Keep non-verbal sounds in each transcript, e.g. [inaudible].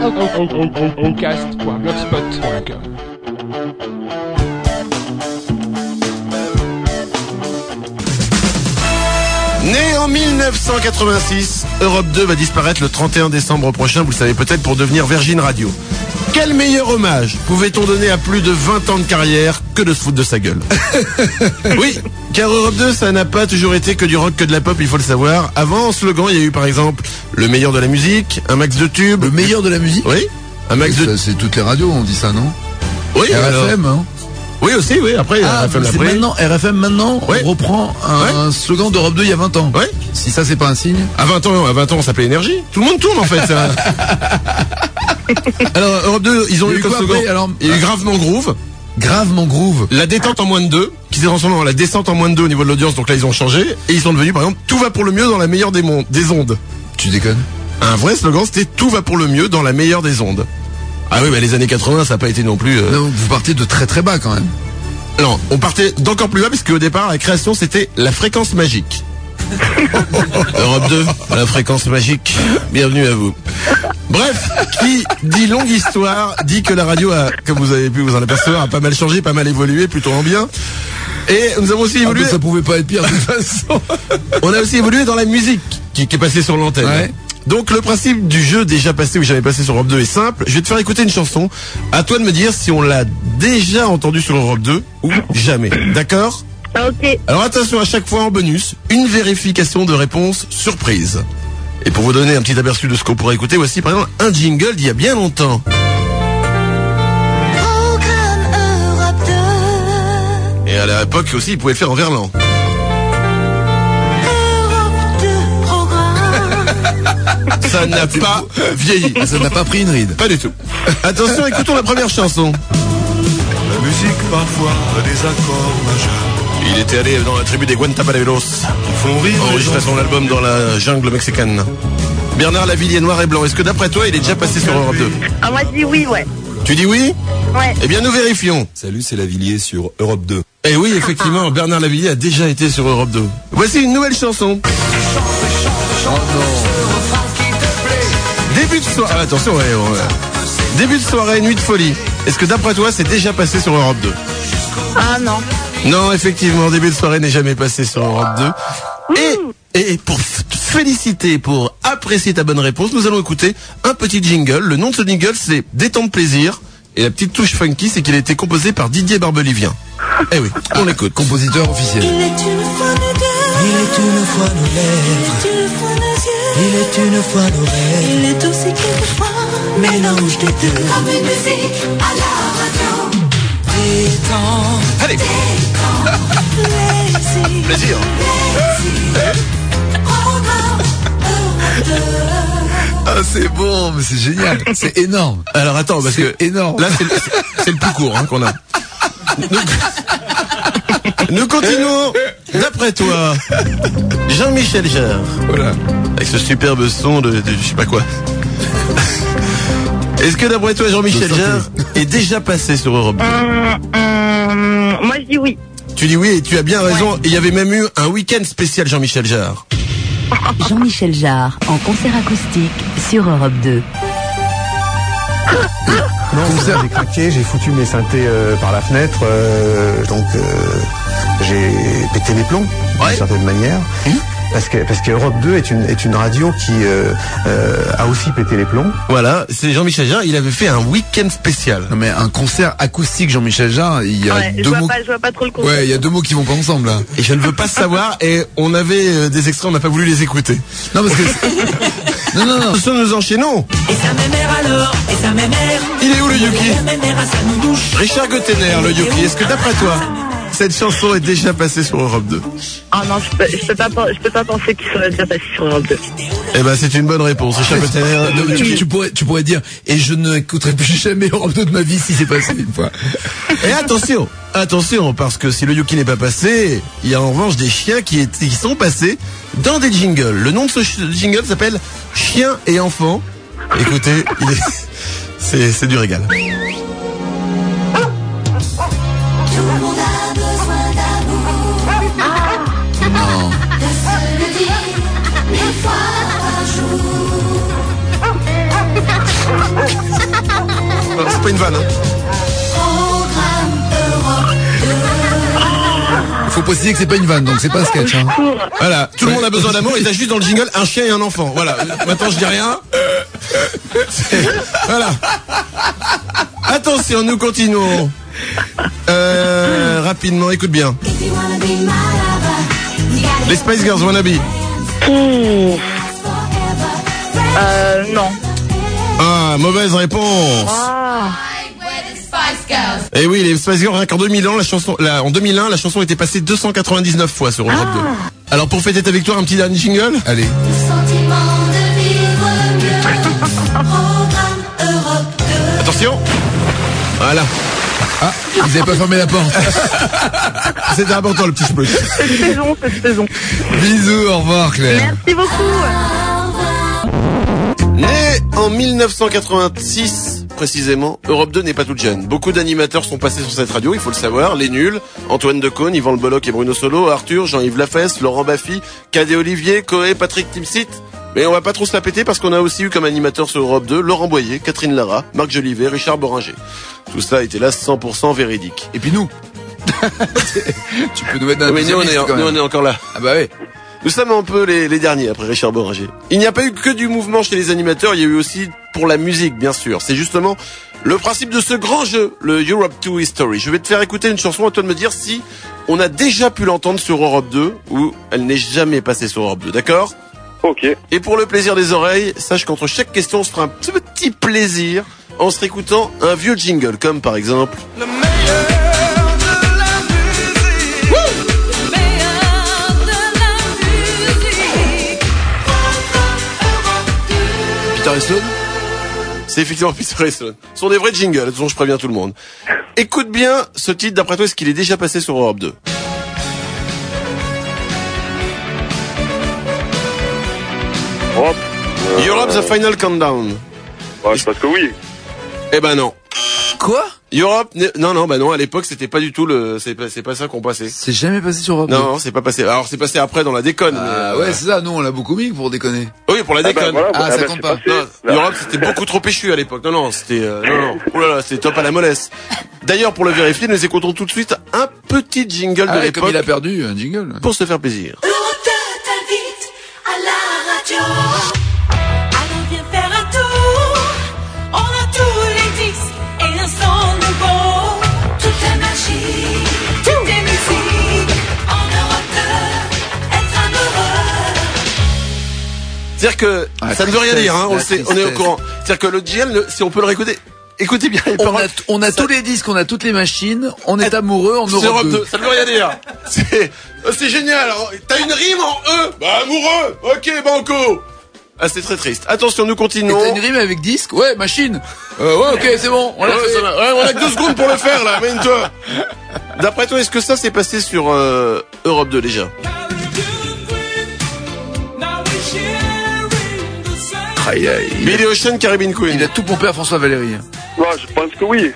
Oncast.blogspot.com Né en 1986, Europe 2 va disparaître le 31 décembre prochain, vous le savez peut-être, pour devenir Virgin Radio. Quel meilleur hommage pouvait-on donner à plus de 20 ans de carrière que de se foutre de sa gueule [laughs] Oui, car Europe 2, ça n'a pas toujours été que du rock, que de la pop, il faut le savoir. Avant, en slogan, il y a eu par exemple le meilleur de la musique, un max de tubes. Le meilleur de la musique Oui, un max de... C'est toutes les radios, on dit ça, non Oui, alors- RFM, hein Oui aussi, oui, après, Ah, RFM maintenant, RFM maintenant, Ouais. on reprend un, slogan d'Europe 2 il y a 20 ans. Ouais. Si ça, c'est pas un signe À 20 ans, à 20 ans, on s'appelait Énergie. Tout le monde tourne en fait. ça. [laughs] alors Europe 2, ils ont eu eu comme quoi après, alors Il y a eu gravement groove. Gravement groove. La détente en moins de deux, qui s'est transformée en la descente en moins de deux au niveau de l'audience, donc là ils ont changé, et ils sont devenus par exemple tout va pour le mieux dans la meilleure des, mondes, des ondes. Tu déconnes Un vrai slogan c'était tout va pour le mieux dans la meilleure des ondes. Ah oui, bah les années 80 ça n'a pas été non plus... euh, Non, vous partez de très très bas quand même. Non, on partait d'encore plus bas, puisque au départ la création c'était la fréquence magique. [laughs] Europe 2, la fréquence magique. Bienvenue à vous. Bref, qui dit longue histoire, dit que la radio a, comme vous avez pu vous en apercevoir, a pas mal changé, pas mal évolué, plutôt en bien. Et nous avons aussi Ah, évolué. mais ça pouvait pas être pire de toute [laughs] façon. On a aussi évolué dans la musique qui, qui est passée sur l'antenne. Ouais. Donc le principe du jeu déjà passé ou jamais passé sur Europe 2 est simple. Je vais te faire écouter une chanson. À toi de me dire si on l'a déjà entendue sur Europe 2 ou jamais. D'accord? Ok. Alors attention à chaque fois en bonus, une vérification de réponse surprise. Et pour vous donner un petit aperçu de ce qu'on pourrait écouter, voici par exemple un jingle d'il y a bien longtemps. Programme Europe 2. Et à l'époque aussi, il pouvait le faire en verlan. Ça n'a pas vieilli. Ah, ça n'a pas pris une ride. Pas du tout. Attention, écoutons la première chanson. La musique parfois a des accords majeurs Il était allé dans la tribu des Guantanameros. font rire les enregistré gens. son album dans la jungle mexicaine. Bernard Lavillier, noir et blanc. Est-ce que d'après toi, il est déjà passé sur Europe 2 Ah, moi, je dis oui, ouais. Tu dis oui Ouais. Eh bien, nous vérifions. Salut, c'est Lavillier sur Europe 2. Eh oui, effectivement, Bernard Lavillier a déjà été sur Europe 2. Voici une nouvelle chanson. Début de soirée. Ah, attention, ouais, ouais. Début de soirée, nuit de folie. Est-ce que d'après toi, c'est déjà passé sur Europe 2 Ah, non. Non, effectivement, début de soirée n'est jamais passé sur Europe 2. Et, et pour te féliciter, pour apprécier ta bonne réponse, nous allons écouter un petit jingle. Le nom de ce jingle, c'est Détente plaisir. Et la petite touche funky, c'est qu'il a été composé par Didier Barbelivien. Eh oui, on l'écoute. Compositeur officiel. Il est une fois nos. Il est une fois nos lèvres, Il est une fois nos yeux. il est une fois nos rêves, Il est aussi quelquefois mélange des deux. comme une musique à la radio. Détente, Allez, [laughs] Plaisir. plaisir. 2. [laughs] Ah, c'est bon, mais c'est génial. C'est énorme. Alors attends, parce que C'est énorme. là, c'est le, c'est le plus court hein, qu'on a. Nous, nous continuons. D'après toi, Jean-Michel Jarre. Voilà. Avec ce superbe son de, de je sais pas quoi. Est-ce que d'après toi, Jean-Michel. Jarre est déjà passé sur Europe 2 Hum, hum, moi, je dis oui. Tu dis oui et tu as bien raison. Il y avait même eu un week-end spécial Jean-Michel Jarre. [laughs] Jean-Michel Jarre en concert acoustique sur Europe 2. Non, j'ai craqué, j'ai foutu mes synthés euh, par la fenêtre, euh, donc euh, j'ai pété les plombs Ouais. d'une certaine manière. Parce que parce que Europe 2 est une est une radio qui euh, euh, a aussi pété les plombs. Voilà, c'est Jean-Michel Jarre. Il avait fait un week-end spécial. Non, mais un concert acoustique Jean-Michel Jarre, il y a Ouais, je deux vois mots. pas, je vois pas trop le concept. Ouais, il y a deux mots qui vont pas ensemble là. Et je ne veux pas savoir. Et on avait euh, des extraits, on n'a pas voulu les écouter. Non parce que [laughs] Non non non. Attention, nous enchaînons. et ça m'émère alors, et ça m'émère. Il est où le Yuki sa. Richard Gottener, le Yuki. Est-ce que d'après toi, cette chanson est déjà passée sur Europe 2 Ah non, je peux, je peux pas, pen- je peux pas penser qu'il serait déjà passé sur Europe 2. Eh ben, c'est une bonne réponse. Non, mais le tu, pourrais, tu pourrais dire, et je n'écouterai plus jamais Europe 2 de ma vie si c'est passé une fois. [laughs] Et attention, attention, parce que si le Yuki n'est pas passé, il y a en revanche des chiens qui, est- qui sont passés dans des jingles. Le nom de ce jingle s'appelle Chien et enfant. Écoutez, est- [laughs] c'est du régal. Non, c'est pas une vanne. Hein. Il faut préciser que c'est pas une vanne, donc c'est pas un sketch. Hein. Voilà, tout le monde a besoin d'amour et t'as juste dans le jingle un chien et un enfant. Voilà, maintenant je dis rien. C'est- Voilà. Attention, nous continuons. Euh, rapidement, écoute bien. Les Spice Girls Wannabe. Euh, non. Ah, mauvaise réponse. Ah. Et oui, les Spice Girls, rien qu'en 2000 ans, la chanson, la- en 2001, la chanson était passée 299 fois sur Europe 2. Alors pour fêter ta victoire, un petit dernier jingle? Allez. Sentiment de vivre mieux. Programme Europe 2. Attention Voilà. Ah, ils avaient pas fermé la porte. [laughs] C'était important le petit spot. Cette saison, cette saison. Bisous, au revoir Claire. Merci beaucoup. En 1986, précisément, Europe 2 n'est pas toute jeune. Beaucoup d'animateurs sont passés sur cette radio, il faut le savoir. Les nuls, Antoine Decaune, Yvan Le Bolloc et Bruno Solo, Arthur, Jean-Yves Lafesse, Laurent Baffy, Cadet Olivier, Coé, Patrick Timsit. Mais on va pas trop se la péter parce qu'on a aussi eu comme animateur sur Europe 2 Laurent Boyer, Catherine Lara, Marc Jolivet, Richard Boringer. Tout ça était là 100% véridique. Et puis nous. [laughs] tu peux nous mettre dans la Mais nous, on est, nous, on encore là. Ah bah ouais. Nous sommes un peu les, les derniers après Richard Boringer. Il n'y a pas eu que du mouvement chez les animateurs, il y a eu aussi pour la musique, bien sûr. C'est justement le principe de ce grand jeu, le Europe 2 History. Je vais te faire écouter une chanson, à toi de me dire si on a déjà pu l'entendre sur Europe 2 ou elle n'est jamais passée sur Europe 2, d'accord? Ok. Et pour le plaisir des oreilles, sache qu'entre chaque question, on se fera un petit, petit plaisir en se réécoutant un vieux jingle, comme par exemple... et C'est effectivement Peter et Sloan. Ce sont des vrais jingles, je préviens tout le monde. Écoute bien ce titre, d'après toi, est-ce qu'il est déjà passé sur Europe 2 Europe. Euh, Europe The Final Countdown. Ouais, je pense que oui. Eh ben non. Quoi? Europe, non, non, bah non, à l'époque, c'était pas du tout le, c'est pas, c'est pas ça qu'on passait. C'est jamais passé sur Europe Non, non, c'est pas passé. Alors, c'est passé après dans la déconne. Ah mais, euh, ouais, c'est ça, nous on l'a beaucoup mis pour déconner. Oui, pour la Ah bah déconne. voilà, Ah, bah, ça bah, compte pas. passé. Non, Europe, c'était beaucoup trop péchu à l'époque. Non, non, c'était, euh, non, non. Oh là là, c'était top à la mollesse. D'ailleurs, pour le vérifier, nous écoutons tout de suite un petit jingle Ah, de et comme il a l'époque perdu un jingle. pour se faire plaisir. Europe 2 t'invite à la radio. C'est-à-dire que Ah, ça ne veut rien dire, hein, on, la le sait, on est au courant. C'est-à-dire que le le- si on peut le réécouter, écoutez bien les On paroles. a, on a Ça- tous les disques, on a toutes les machines, on est amoureux en C'est Europe, Europe 2. 2, ça ne veut rien dire. [laughs] C'est, euh, c'est génial. T'as une rime en E. Bah, amoureux. Ok, banco. Ah, c'est très triste. Attention, nous continuons. t'as une rime avec disque Ouais, machine. Euh, ouais, ok, c'est bon, on Ouais, fait. va. Ouais, on a que deux secondes pour le faire, là. Mène-toi. D'après toi, est-ce que ça s'est passé sur euh, Europe 2 déjà? Ah, il, Billy Ocean, Caribbean Queen. il a tout pompé à François Valéry. Ouais, je pense que oui.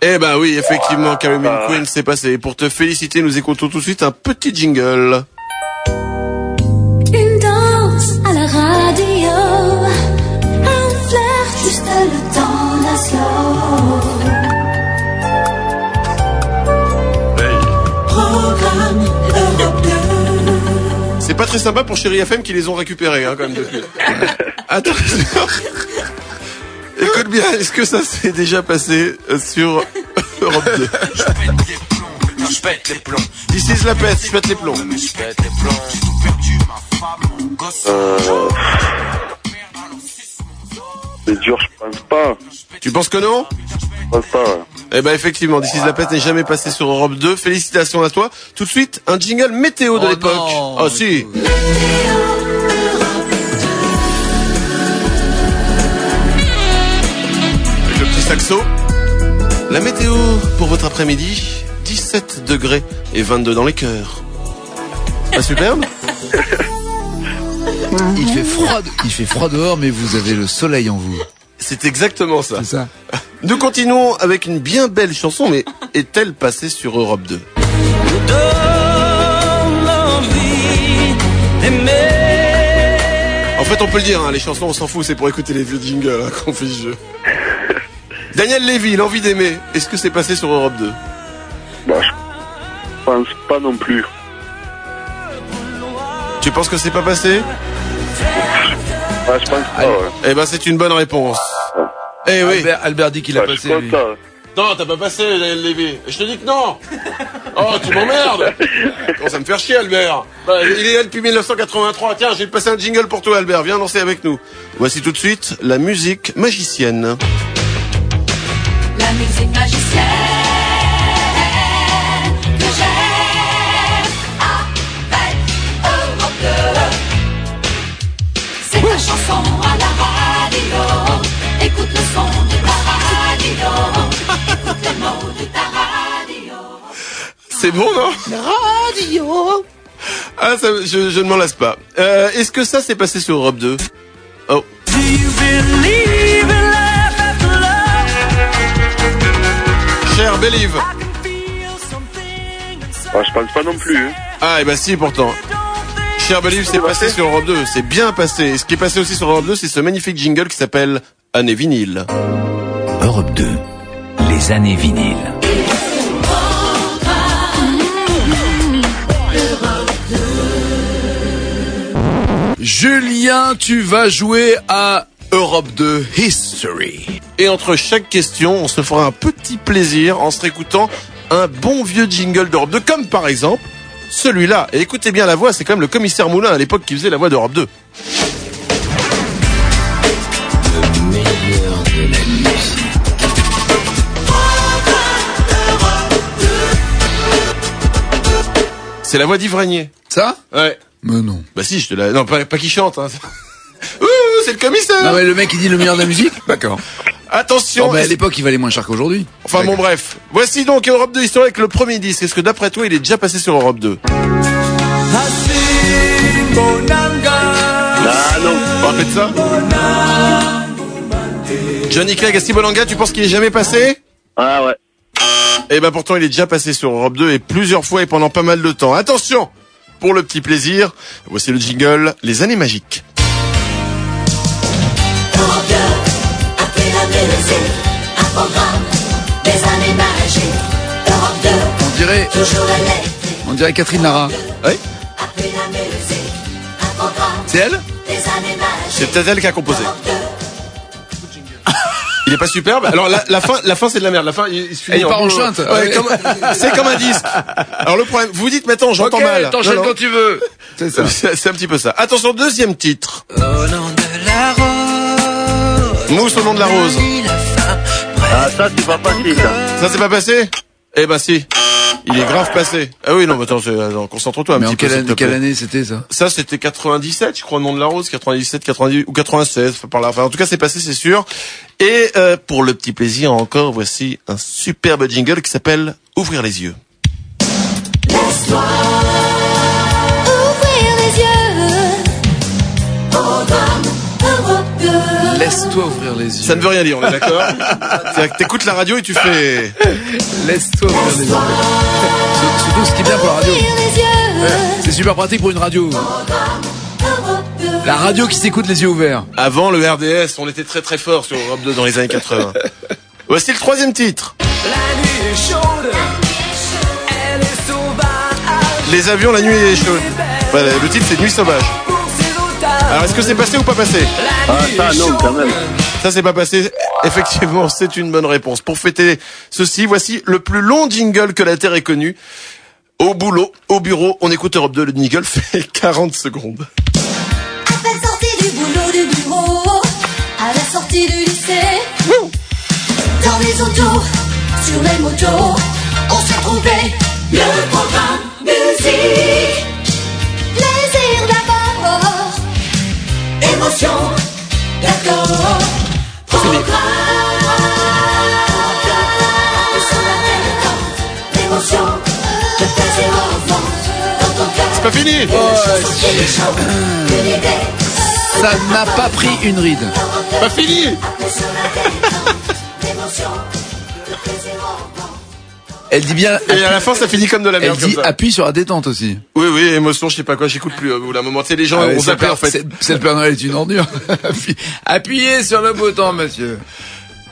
Eh ben oui, effectivement, Caribbean Ah. Queen s'est passé. Et pour te féliciter, nous écoutons tout de suite un petit jingle. C'est pas très sympa pour Chéri FM qui les ont récupérés, hein, quand même, depuis. [laughs] Attention. Écoute bien, est-ce que ça s'est déjà passé sur Europe 2 Je pète les plombs, This is la peste, je pète les plombs. je pète les plombs. J'ai tout perdu, ma femme, mon gosse. Euh... C'est dur, je pense pas. Tu penses que non? Je pense pas. ouais. Eh ben effectivement, This is la peste n'est jamais passé sur Europe 2. Félicitations à toi. Tout de suite, un jingle météo de Oh l'époque. Oh si. Avec le petit saxo. La météo pour votre après-midi, 17 degrés et 22 dans les cœurs. Pas superbe? [laughs] Il fait froid, il fait froid dehors, mais vous avez le soleil en vous. C'est exactement ça. C'est ça. Nous continuons avec une bien belle chanson, mais [laughs] est-elle passée sur Europe 2 En fait, on peut le dire, hein, les chansons, on s'en fout, c'est pour écouter les vieux jingles hein, qu'on fait ce jeu. [laughs] Daniel Lévy, l'envie d'aimer. Est-ce que c'est passé sur Europe 2 Bah, je pense pas non plus. Tu penses que c'est pas passé? Ah, je pense pas, ouais. Eh ben, c'est une bonne réponse. Eh oui. Albert, Albert dit qu'il a Bah, passé. lui. Non, t'as pas passé, Daniel Lévy. Je te dis que non. Oh, tu m'emmerdes. Comment ça me faire chier, Albert Bah, Il est là depuis 1983. Tiens, j'ai passé un jingle pour toi, Albert. Viens danser avec nous. Voici tout de suite la musique magicienne. La musique magicienne que j'aime avec Europe 2. C'est ta chanson à la. Écoute le son de ta radio. Écoute les mots de ta radio. C'est bon, non Radio. Ah, ça, je, je ne m'en lasse pas. Euh, Est-ce que ça s'est passé sur Europe 2 Oh. Cher Believe. Ah, je pense pas non plus. hein. Ah, et bah si, pourtant. Cher Believe, c'est passé sur Europe 2. C'est bien passé. Et ce qui est passé aussi sur Europe 2, c'est ce magnifique jingle qui s'appelle Année vinyle. Europe 2, les années vinyles. Julien, tu vas jouer à Europe 2 History. Et entre chaque question, on se fera un petit plaisir en se réécoutant un bon vieux jingle d'Europe 2, comme par exemple celui-là. Et écoutez bien la voix, c'est quand même le commissaire Moulin à l'époque qui faisait la voix d'Europe 2. C'est la voix d'Ivragnier. Ça Ouais. Mais non. Bah si, je te la... Non, pas, pas qui chante. Hein. [laughs] Ouh, c'est le commissaire Non mais le mec il dit le meilleur de la musique D'accord. Attention Bon, mais à l'époque il valait moins cher qu'aujourd'hui. Enfin bon bref. Voici donc Europe 2 historique le premier disque. Est-ce que d'après toi il est déjà passé sur Europe 2 Ah non. Vous rappelez de ça? Johnny Clegg à Sibolanga, tu penses qu'il est jamais passé? Ah ouais. Eh ben pourtant il est déjà passé sur Europe 2 et plusieurs fois et pendant pas mal de temps. Attention Pour le petit plaisir, voici le jingle Les années magiques. Europe 2, après la musique, un programme des années magiques. Europe 2, On dirait, toujours on dirait Catherine Lara. Oui Après la musique, un programme C'est elle des années magiques. C'est peut-être elle qui a composé. Europe 2, Il est pas superbe Alors la, la fin, la fin c'est de la merde. La fin, il, il se finit Elle part en chante. Ouais, Ouais. comme- c'est comme un disque. Alors le problème, vous dites maintenant j'entends mal. t'enchaînes quand tu veux. C'est ça. C'est c'est un petit peu ça. Attention, deuxième titre. Au nom de la rose. Mousse au nom de la rose. Ah, ça, c'est pas facile, ça. Ça s'est pas passé? Eh ben si. Il est grave passé. Ah oui, non, mais attends, concentre-toi un Mais en petit peu. quelle, te année, quelle année c'était ça Ça, c'était 97, je crois, le nom de la rose, 97, 90 ou 96, enfin, par là. Enfin, en tout cas, c'est passé, c'est sûr. Et euh, pour le petit plaisir encore, voici un superbe jingle qui s'appelle Ouvrir les yeux. laisse-toi Laisse-toi ouvrir les yeux. Ça ne veut rien dire, on est d'accord [laughs] C'est-à-dire que t'écoutes la radio et tu fais... Laisse-toi ouvrir les yeux. Surtout ce qui est bien pour la radio. C'est super pratique pour une radio. Europe 2. La radio qui s'écoute les yeux ouverts. Avant le RDS, on était très très fort sur Europe 2 dans les années 80. [laughs] Voici le troisième titre. La nuit est chaude. Elle est sauvage. Les avions, la nuit est chaude. Voilà, le titre c'est Nuit sauvage. Alors est-ce que c'est passé ou pas passé Ah, ça, non, quand même. Ça c'est pas passé. Effectivement, [laughs] c'est une bonne réponse. Pour fêter ceci, voici le plus long jingle que la Terre ait connu. Au boulot, au bureau, on écoute Europe 2, le jingle fait [laughs] 40 secondes. À peine sorti du boulot du bureau, à la sortie du lycée, dans les autos, sur les motos, on s'est trouvé le programme musique. Émotion, d'accord. Programme l'émotion, dans ton cœur. C'est pas fini. Ça n'a pas pris une ride. Pas fini Elle dit bien. Et à la fin, ça finit comme de la Elle merde comme dit ça. appuie sur la détente aussi. Oui, oui, émotion, je sais pas quoi, j'écoute plus. Au bout d'un moment, tu sais, les gens, Ah ouais, on c'est s'appelle le en fait. le Père Noël est une ordure. [laughs] Appuyez sur le bouton, monsieur.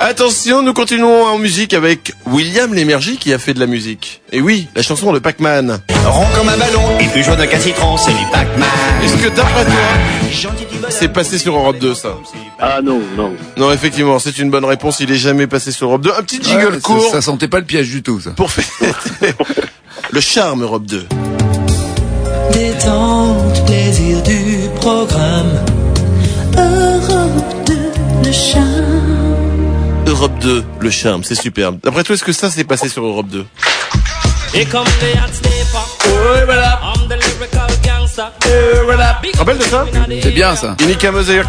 Attention, nous continuons en musique avec William Lémergie qui a fait de la musique. Et oui, la chanson de Pac-Man. Rond comme un ballon et plus jaune qu'un citron, c'est du Pac-Man. Est-ce que d'après toi, c'est passé sur Europe 2 ça Ah non, non. Non, effectivement, c'est une bonne réponse. Il est jamais passé sur Europe 2. Un petit jingle Ouais, court Ça, sentait pas le piège du tout, ça. pour faire [laughs] le charme Europe 2. Détente, plaisir du programme. Europe 2, le charme. Europe 2, le charme, c'est superbe. D'après toi, est-ce que ça s'est passé sur Europe 2 Here come the hot stepper. Ouais, voilà. I'm the lyrical gangster. Tu te rappelles de ça C'est bien, ça.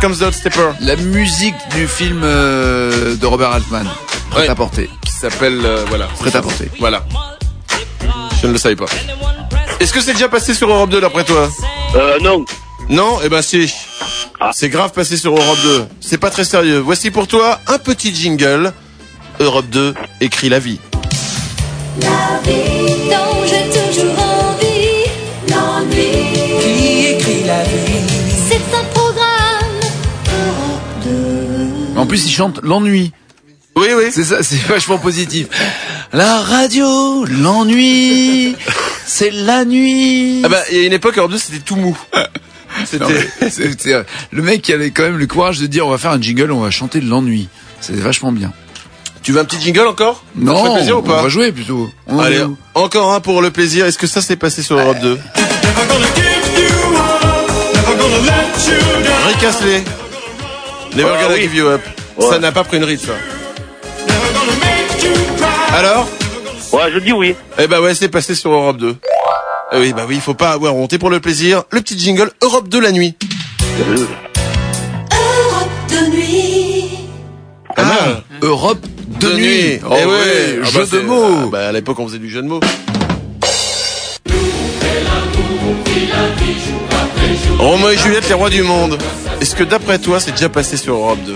Comes the Stepper. La musique du film euh, de Robert Altman. Prêt Ouais. à porter. Qui s'appelle, euh, voilà. Prêt à porter. Voilà. Je ne le savais pas. Est-ce que c'est déjà passé sur Europe 2 d'après toi? Euh, non. Non? Eh ben si. C'est grave passé sur Europe 2. C'est pas très sérieux. Voici pour toi un petit jingle. Europe 2 écrit la vie. La vie dont plus, il chante l'ennui. Oui, oui. C'est ça, c'est vachement positif. La radio, l'ennui, c'est la nuit. Ah bah, il y a une époque, Europe 2, c'était tout mou. [laughs] C'était... euh, le mec qui avait quand même le courage de dire on va faire un jingle, on va chanter de l'ennui. C'est vachement bien. Tu veux un petit jingle encore? Ça Non, fait plaisir ou on pas va jouer plutôt. On en Allez, joue. encore un pour le plaisir. Est-ce que ça s'est passé sur Europe 2 Rick Astley. Never gonna give you up. Ouais. Ça n'a pas pris une ride, ça. Alors Ouais, je dis oui. Eh bah ouais, c'est passé sur Europe 2. Eh oui, bah oui, il faut pas avoir honte. Et pour le plaisir, le petit jingle Europe 2 la nuit. Europe de nuit. Ah, Europe de, nuit. Oh Eh ouais, ouais, ah jeu bah de mots. ah bah à l'époque, on faisait du jeu de mots. Romain et Juliette, les rois du monde. Est-ce que d'après toi, c'est déjà passé sur Europe 2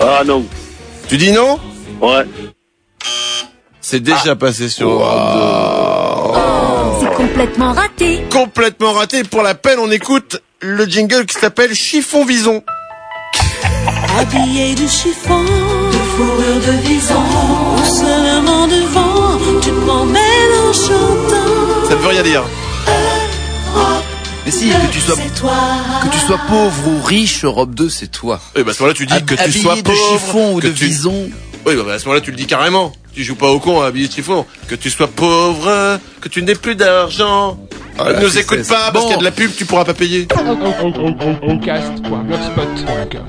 Ah non. Tu dis non? Ouais. C'est déjà passé sur Europe C'est complètement raté. 2. Complètement raté. Pour la peine, on écoute le jingle qui s'appelle Chiffon Vison. Habillé de chiffon, de fourrure de vison, seulement devant, tu te promènes en chantant. Ça ne veut rien dire. Mais si, que tu sois, que tu sois pauvre ou riche, Europe 2, c'est toi. Et bah à ce moment-là, tu dis que tu Habillé sois de pauvre, chiffon ou que de tu... vison. Oui, bah à ce moment-là, tu le dis carrément. Tu joues pas au con à habiller de chiffon. Que tu sois pauvre, que tu n'aies plus d'argent. Ah, ne nous écoute pas parce Bon. qu'il y a de la pub, tu pourras pas payer. Oncast.blogspot.com